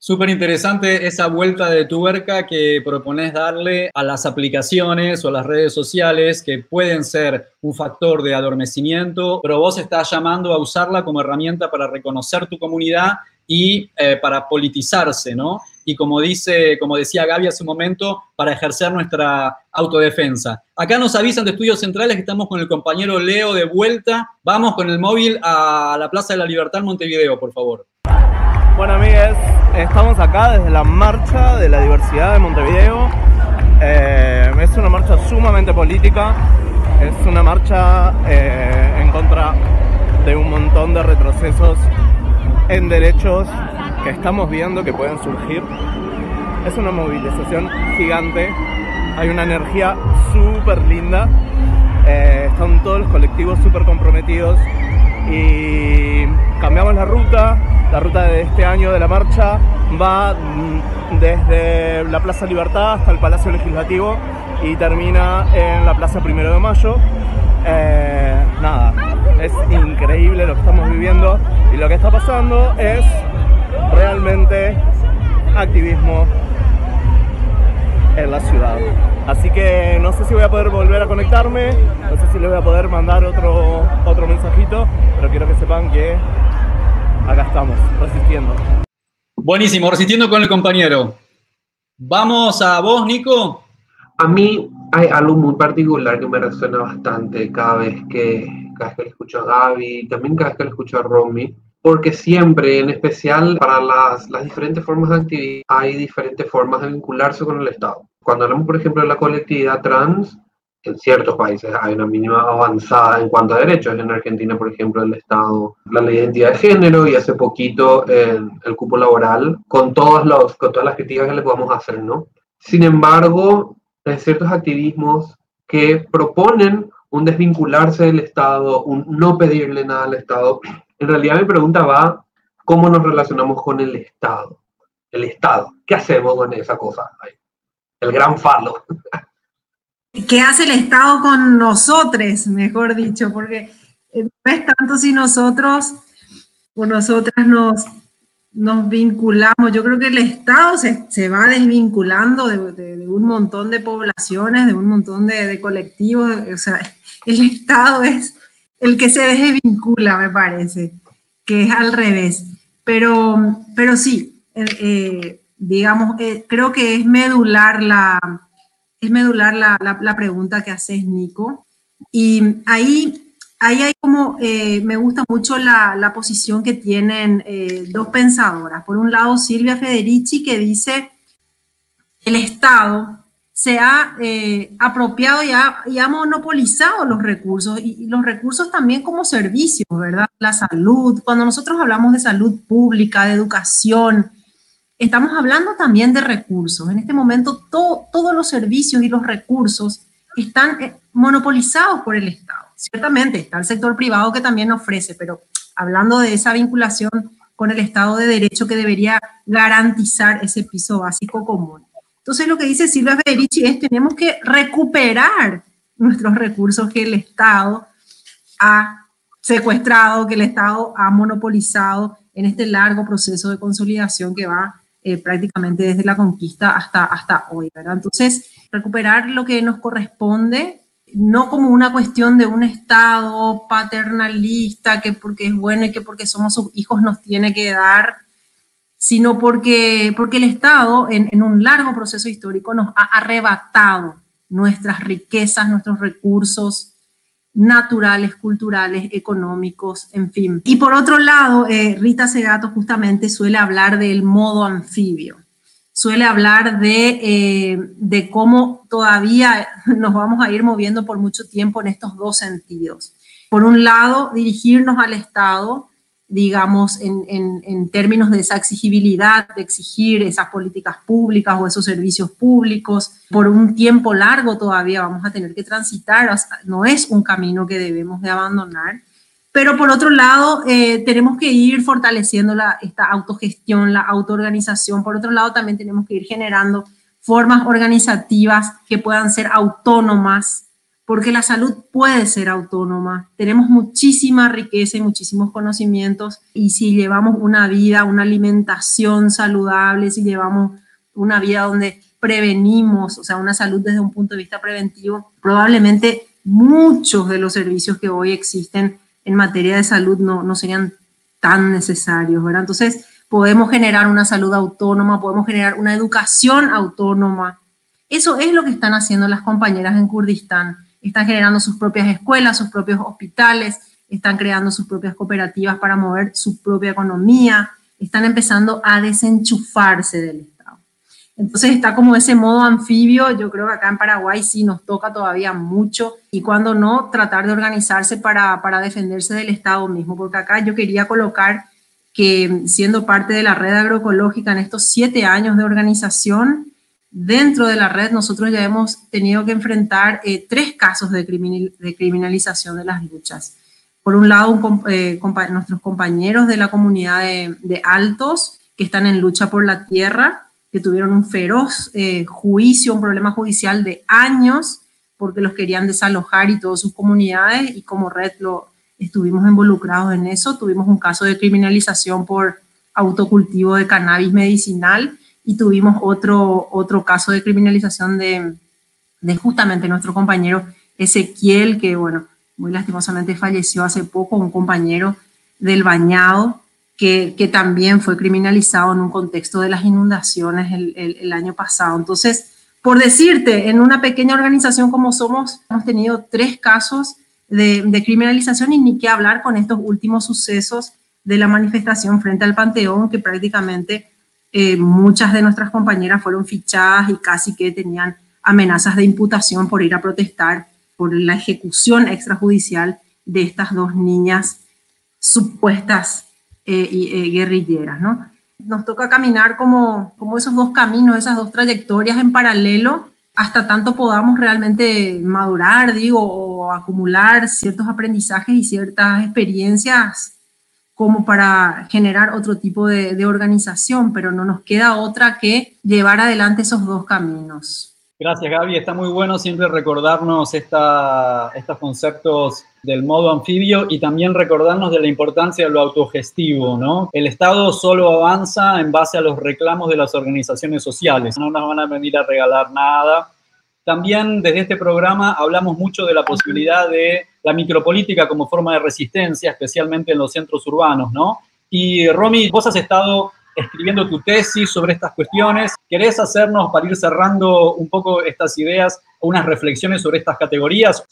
Súper interesante esa vuelta de tuerca que propones darle a las aplicaciones o a las redes sociales que pueden ser un factor de adormecimiento, pero vos estás llamando a usarla como herramienta para reconocer tu comunidad y eh, para politizarse, ¿no? Y como dice, como decía Gaby hace un momento, para ejercer nuestra autodefensa. Acá nos avisan de Estudios Centrales que estamos con el compañero Leo de vuelta. Vamos con el móvil a la Plaza de la Libertad en Montevideo, por favor. Bueno, amigues, estamos acá desde la Marcha de la Diversidad de Montevideo. Eh, es una marcha sumamente política, es una marcha eh, en contra de un montón de retrocesos en derechos que estamos viendo que pueden surgir. Es una movilización gigante, hay una energía súper linda, eh, están todos los colectivos súper comprometidos y cambiamos la ruta. La ruta de este año de la marcha va mm, desde la Plaza Libertad hasta el Palacio Legislativo y termina en la Plaza Primero de Mayo. Eh, nada, es increíble lo que estamos viviendo y lo que está pasando es realmente activismo en la ciudad. Así que no sé si voy a poder volver a conectarme, no sé si le voy a poder mandar otro, otro mensajito, pero quiero que sepan que acá estamos, resistiendo. Buenísimo, resistiendo con el compañero. Vamos a vos, Nico. A mí hay algo muy particular que me resuena bastante cada vez que, cada vez que le escucho a Gaby, también cada vez que le escucho a Romy, porque siempre, en especial para las, las diferentes formas de actividad, hay diferentes formas de vincularse con el Estado. Cuando hablamos, por ejemplo, de la colectividad trans, en ciertos países hay una mínima avanzada en cuanto a derechos. En Argentina, por ejemplo, el Estado, la ley de identidad de género y hace poquito el, cupo laboral, con, todos los, con todas las críticas que le podamos hacer, ¿no? Sin embargo, hay ciertos activismos que proponen un desvincularse del Estado, un no pedirle nada al Estado. En realidad mi pregunta va, ¿cómo nos relacionamos con el Estado? El Estado, ¿qué hacemos con esa cosa? El gran falo. ¿Qué hace el Estado con nosotros, mejor dicho? Porque eh, no es tanto si nosotros o nosotras nos, nos vinculamos. Yo creo que el Estado se, se va desvinculando de, un montón de poblaciones, de un montón de, colectivos. O sea, el Estado es el que se desvincula, me parece, que es al revés. Pero, pero sí, eh, digamos, eh, creo que es medular la, es medular la, la, pregunta que haces, Nico. Y ahí, ahí hay como, eh, me gusta mucho la, la posición que tienen eh, dos pensadoras. Por un lado, Silvia Federici, que dice, el Estado se ha apropiado y ha, y ha, monopolizado los recursos, y los recursos también como servicios, ¿verdad? La salud, cuando nosotros hablamos de salud pública, de educación, estamos hablando también de recursos. En este momento to, todos los servicios y los recursos están eh, monopolizados por el Estado. Ciertamente está el sector privado que también ofrece, pero hablando de esa vinculación con el Estado de Derecho que debería garantizar ese piso básico común. Entonces lo que dice Silvia Federici es tenemos que recuperar nuestros recursos que el Estado ha secuestrado, que el Estado ha monopolizado en este largo proceso de consolidación que va eh, prácticamente desde la conquista hasta, hasta hoy, ¿verdad? Entonces, recuperar lo que nos corresponde, no como una cuestión de un Estado paternalista, que porque es bueno y que porque somos sus hijos nos tiene que dar, sino porque, porque el Estado en, en un largo proceso histórico nos ha arrebatado nuestras riquezas, nuestros recursos, naturales, culturales, económicos, en fin. Y por otro lado, eh, Rita Segato justamente suele hablar del modo anfibio, suele hablar de, eh, de cómo todavía nos vamos a ir moviendo por mucho tiempo en estos dos sentidos. Por un lado, dirigirnos al Estado digamos, en, en, en, términos de esa exigibilidad, de exigir esas políticas públicas o esos servicios públicos. Por un tiempo largo todavía vamos a tener que transitar, no es un camino que debemos de abandonar, Pero por otro lado, eh, tenemos que ir fortaleciendo la, esta autogestión, la autoorganización. Por otro lado, también tenemos que ir generando formas organizativas que puedan ser autónomas, porque la salud puede ser autónoma. Tenemos muchísima riqueza y muchísimos conocimientos y si llevamos una vida, una alimentación saludable, si llevamos una vida donde prevenimos, o sea, una salud desde un punto de vista preventivo, probablemente muchos de los servicios que hoy existen en materia de salud no, no serían tan necesarios, ¿verdad? Entonces, podemos generar una salud autónoma, podemos generar una educación autónoma. Eso es lo que están haciendo las compañeras en Kurdistán están generando sus propias escuelas, sus propios hospitales, están creando sus propias cooperativas para mover su propia economía, están empezando a desenchufarse del Estado. Entonces está como ese modo anfibio, yo creo que acá en Paraguay sí nos toca todavía mucho y cuando no, tratar de organizarse para, para defenderse del Estado mismo, porque acá yo quería colocar que siendo parte de la red agroecológica en estos siete años de organización, Dentro de la red nosotros ya hemos tenido que enfrentar eh, tres casos de, criminalización de las luchas. Por un lado, eh, nuestros compañeros de la comunidad de, Altos, que están en lucha por la tierra, que tuvieron un feroz eh, juicio, un problema judicial de años, porque los querían desalojar y todas sus comunidades, y como red lo, estuvimos involucrados en eso. Tuvimos un caso de criminalización por autocultivo de cannabis medicinal y tuvimos otro, otro caso de criminalización de, justamente nuestro compañero Ezequiel, que bueno, muy lastimosamente falleció hace poco, un compañero del bañado, que, también fue criminalizado en un contexto de las inundaciones el, el, año pasado. Entonces, por decirte, en una pequeña organización como somos, hemos tenido tres casos de, de, criminalización y ni qué hablar con estos últimos sucesos de la manifestación frente al Panteón, que prácticamente eh, muchas de nuestras compañeras fueron fichadas y casi que tenían amenazas de imputación por ir a protestar por la ejecución extrajudicial de estas dos niñas supuestas eh, eh, guerrilleras, ¿no? Nos toca caminar como, como esos dos caminos, esas dos trayectorias en paralelo, hasta tanto podamos realmente madurar, digo, o acumular ciertos aprendizajes y ciertas experiencias como para generar otro tipo de, organización, pero no nos queda otra que llevar adelante esos dos caminos. Gracias, Gaby. Está muy bueno siempre recordarnos estos conceptos del modo anfibio y también recordarnos de la importancia de lo autogestivo, ¿no? El Estado solo avanza en base a los reclamos de las organizaciones sociales. No nos van a venir a regalar nada, también desde este programa hablamos mucho de la posibilidad de la micropolítica como forma de resistencia, especialmente en los centros urbanos, ¿no? Y Romy, vos has estado escribiendo tu tesis sobre estas cuestiones. ¿Querés hacernos, para ir cerrando un poco estas ideas, unas reflexiones sobre estas categorías?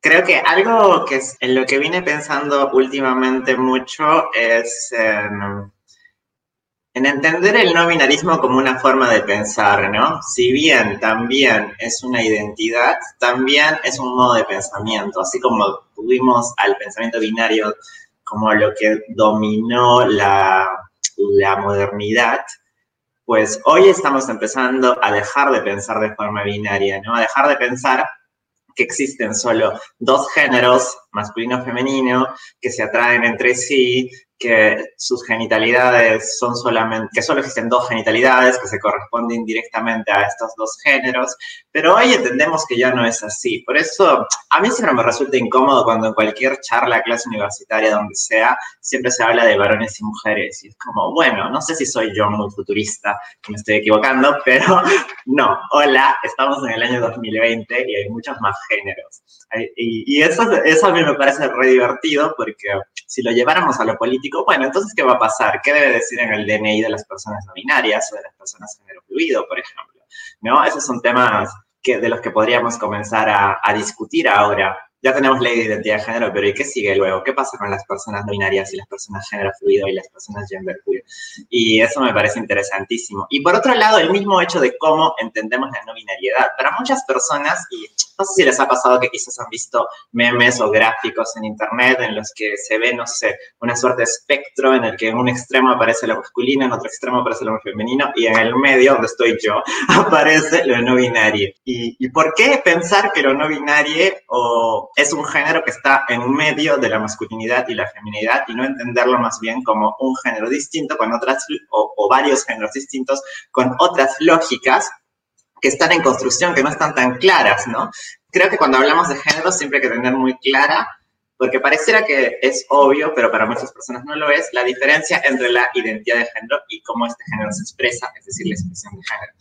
Creo que algo que es en lo que vine pensando últimamente mucho es en entender el no binarismo como una forma de pensar, ¿no? Si bien también es una identidad, también es un modo de pensamiento, así como tuvimos al pensamiento binario como lo que dominó la, la modernidad, pues hoy estamos empezando a dejar de pensar de forma binaria, ¿no? A dejar de pensar que existen solo dos géneros, masculino y femenino, que se atraen entre sí, que sus genitalidades son solamente, que solo existen dos genitalidades que se corresponden directamente a estos dos géneros, pero hoy entendemos que ya no es así. Por eso a mí siempre me resulta incómodo cuando en cualquier charla, clase universitaria, donde sea, siempre se habla de varones y mujeres. Y es como, bueno, no sé si soy yo muy futurista, que me estoy equivocando, pero no, hola, estamos en el año 2020 y hay muchos más géneros. Y, eso, eso a mí me parece re divertido porque si lo lleváramos a lo político, bueno, entonces, ¿qué va a pasar? ¿Qué debe decir en el DNI de las personas no binarias o de las personas género fluido, por ejemplo? ¿No? Esos son temas que, de los que podríamos comenzar a, a discutir ahora ya tenemos ley de identidad de género, pero ¿y qué sigue luego? ¿Qué pasa con las personas no binarias y las personas género fluido y las personas gender queer? Y eso me parece interesantísimo. Y por otro lado, el mismo hecho de cómo entendemos la no binariedad. Para muchas personas, y no sé si les ha pasado que quizás han visto memes o gráficos en internet en los que se ve, no sé, una suerte de espectro en el que en un extremo aparece lo masculino, en otro extremo aparece lo femenino y en el medio, donde estoy yo, aparece lo no binario. ¿Y, y por qué pensar que lo no binario o es un género que está en medio de la masculinidad y la feminidad y no entenderlo más bien como un género distinto con otras o, varios géneros distintos con otras lógicas que están en construcción, que no están tan claras, ¿no? Creo que cuando hablamos de género siempre hay que tener muy clara porque pareciera que es obvio, pero para muchas personas no lo es, la diferencia entre la identidad de género y cómo este género se expresa, es decir, la expresión de género.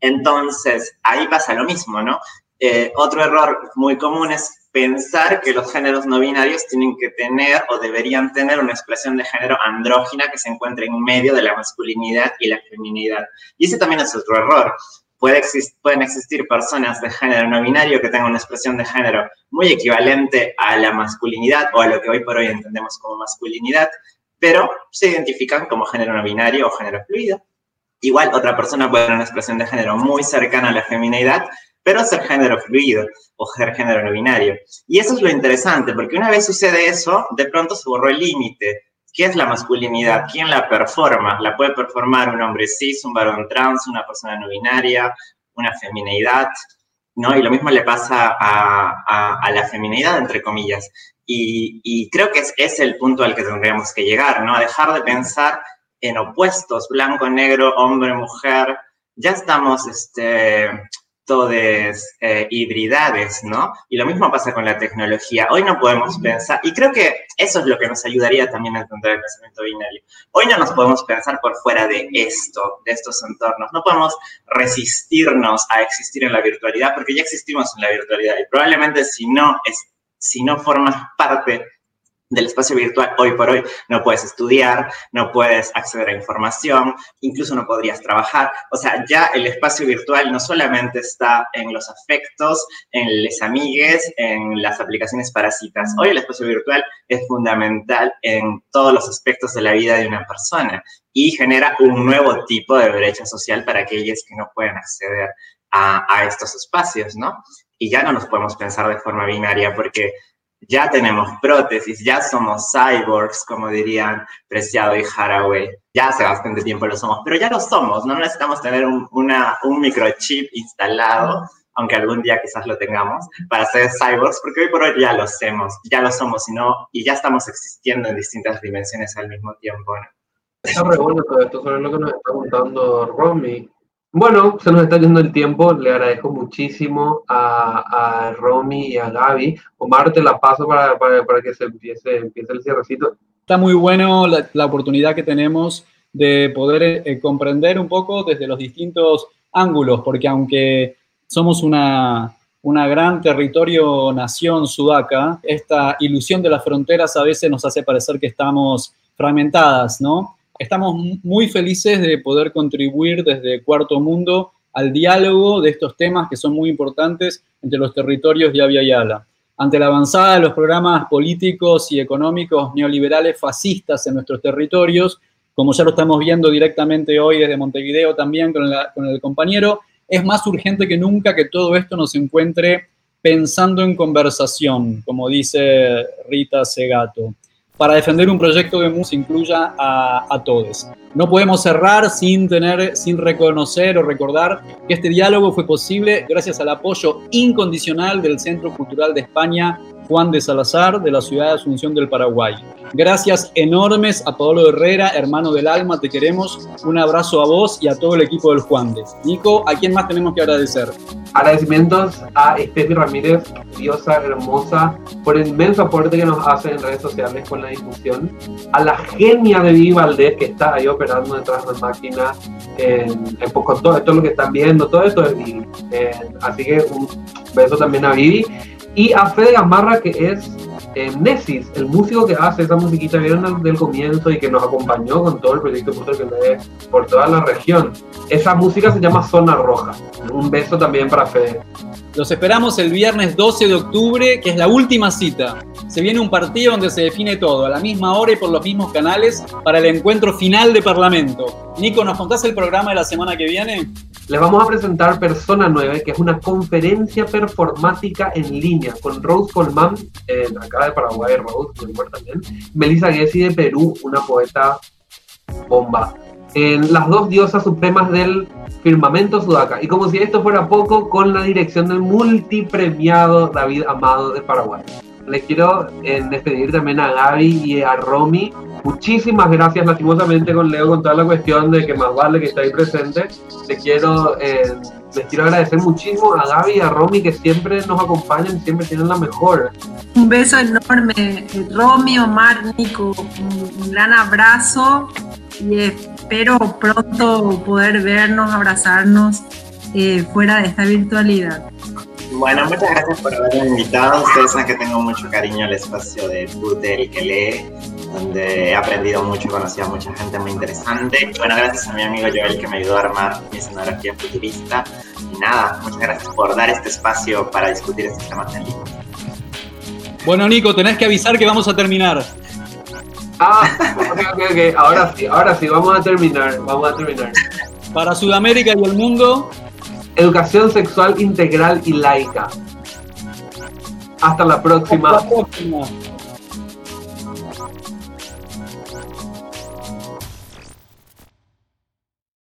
Entonces, ahí pasa lo mismo, ¿no? Eh, otro error muy común es pensar que los géneros no binarios tienen que tener o deberían tener una expresión de género andrógina que se encuentre en medio de la masculinidad y la feminidad. Y ese también es otro error pueden existir personas de género no binario que tengan una expresión de género muy equivalente a la masculinidad o a lo que hoy por hoy entendemos como masculinidad, pero se identifican como género no binario o género fluido. Igual otra persona puede tener una expresión de género muy cercana a la feminidad, pero ser género fluido o ser género no binario. Y eso es lo interesante, porque una vez sucede eso, de pronto se borró el límite ¿Qué es la masculinidad? ¿Quién la performa? ¿La puede performar un hombre cis, un varón trans, una persona no binaria, una feminidad? ¿no? Y lo mismo le pasa a, a, la feminidad, entre comillas. Y, y creo que es, es, el punto al que tendríamos que llegar, ¿no? A dejar de pensar en opuestos, blanco, negro, hombre, mujer. Ya estamos este, todes eh, hibridades, ¿no? Y lo mismo pasa con la tecnología. Hoy no podemos pensar, y creo que eso es lo que nos ayudaría también a entender el pensamiento binario. Hoy no nos podemos pensar por fuera de esto, de estos entornos. No podemos resistirnos a existir en la virtualidad porque ya existimos en la virtualidad y probablemente si no, si no formas parte del espacio virtual hoy por hoy no puedes estudiar, no puedes acceder a información, incluso no podrías trabajar. O sea, ya el espacio virtual no solamente está en los afectos, en les amigues, en las aplicaciones para citas. Hoy el espacio virtual es fundamental en todos los aspectos de la vida de una persona y genera un nuevo tipo de brecha social para aquellos que no pueden acceder a, a estos espacios, ¿no? Y ya no nos podemos pensar de forma binaria porque ya tenemos prótesis, ya somos cyborgs, como dirían Preciado y Haraway. Ya hace bastante tiempo lo somos, pero ya lo somos, no necesitamos tener un, una, un microchip instalado, aunque algún día quizás lo tengamos, para ser cyborgs, porque hoy por hoy ya lo hacemos, ya lo somos y, no, y ya estamos existiendo en distintas dimensiones al mismo tiempo. Está re bueno todo esto, sobre lo que nos está contando Romy. Bueno, se nos está yendo el tiempo. Le agradezco muchísimo a, a Romy y a Gaby. Omar, te la paso para, para, que se empiece, empiece el cierrecito. Está muy bueno la, la oportunidad que tenemos de poder eh, comprender un poco desde los distintos ángulos, porque aunque somos una, una gran territorio nación sudaca, esta ilusión de las fronteras a veces nos hace parecer que estamos fragmentadas, ¿no? Estamos muy felices de poder contribuir desde Cuarto Mundo al diálogo de estos temas que son muy importantes entre los territorios de Avia Yala. Ante la avanzada de los programas políticos y económicos neoliberales fascistas en nuestros territorios, como ya lo estamos viendo directamente hoy desde Montevideo también con, con el compañero, es más urgente que nunca que todo esto nos encuentre pensando en conversación, como dice Rita Segato para defender un proyecto que se incluya a, a, todos. No podemos cerrar sin tener, sin reconocer o recordar que este diálogo fue posible gracias al apoyo incondicional del Centro Cultural de España Juan de Salazar de la ciudad de Asunción del Paraguay. Gracias enormes a Pablo Herrera, hermano del alma, te queremos. Un abrazo a vos y a todo el equipo del Juan de. Nico, ¿a quién más tenemos que agradecer? Agradecimientos a Estefi Ramírez, diosa hermosa, por el inmenso aporte que nos hace en redes sociales con la difusión. A la genia de Vivi Valdés, que está ahí operando detrás de la máquina, en, en, con todo esto lo que están viendo, todo esto. Eh, así que un beso también a Vivi. Y a Fede Gamarra, que es eh, Nesis, el músico que hace esa musiquita, vieron del comienzo y que nos acompañó con todo el proyecto por toda la región. Esa música se llama Zona Roja. Un beso también para Fede. Los esperamos el viernes 12 de octubre, que es la última cita. Se viene un partido donde se define todo, a la misma hora y por los mismos canales, para el encuentro final de Parlamento. Nico, ¿nos contás el programa de la semana que viene? Les vamos a presentar Persona 9, que es una conferencia performática en línea con Rose Colman, eh, acá de Paraguay, Rose, muy también, Melissa Gessi de Perú, una poeta bomba en las dos diosas supremas del firmamento sudaca. Y como si esto fuera poco, con la dirección del multipremiado David Amado de Paraguay. Les quiero eh, despedir también a Gaby y a Romy. Muchísimas gracias, lastimosamente con Leo, con toda la cuestión de que más vale que esté ahí presente. Les quiero, eh, les quiero agradecer muchísimo a Gaby y a Romy que siempre nos acompañan, siempre tienen la mejor. Un beso enorme, Romy, Omar, Nico, un gran abrazo y espero pronto poder vernos, abrazarnos eh, fuera de esta virtualidad. Bueno, muchas gracias por haberme invitado. Ustedes saben que tengo mucho cariño al espacio de Butel que lee, donde he aprendido mucho, conocido a mucha gente muy interesante. Bueno, gracias a mi amigo Joel que me ayudó a armar mi escenografía futurista. Y nada, muchas gracias por dar este espacio para discutir estos temas tan lindos. Bueno, Nico, tenés que avisar que vamos a terminar. Ah, ok, ok, ok. Ahora sí, ahora sí, vamos a terminar, vamos a terminar. Para Sudamérica y el mundo, Educación sexual integral y laica. Hasta la próxima. hasta la próxima.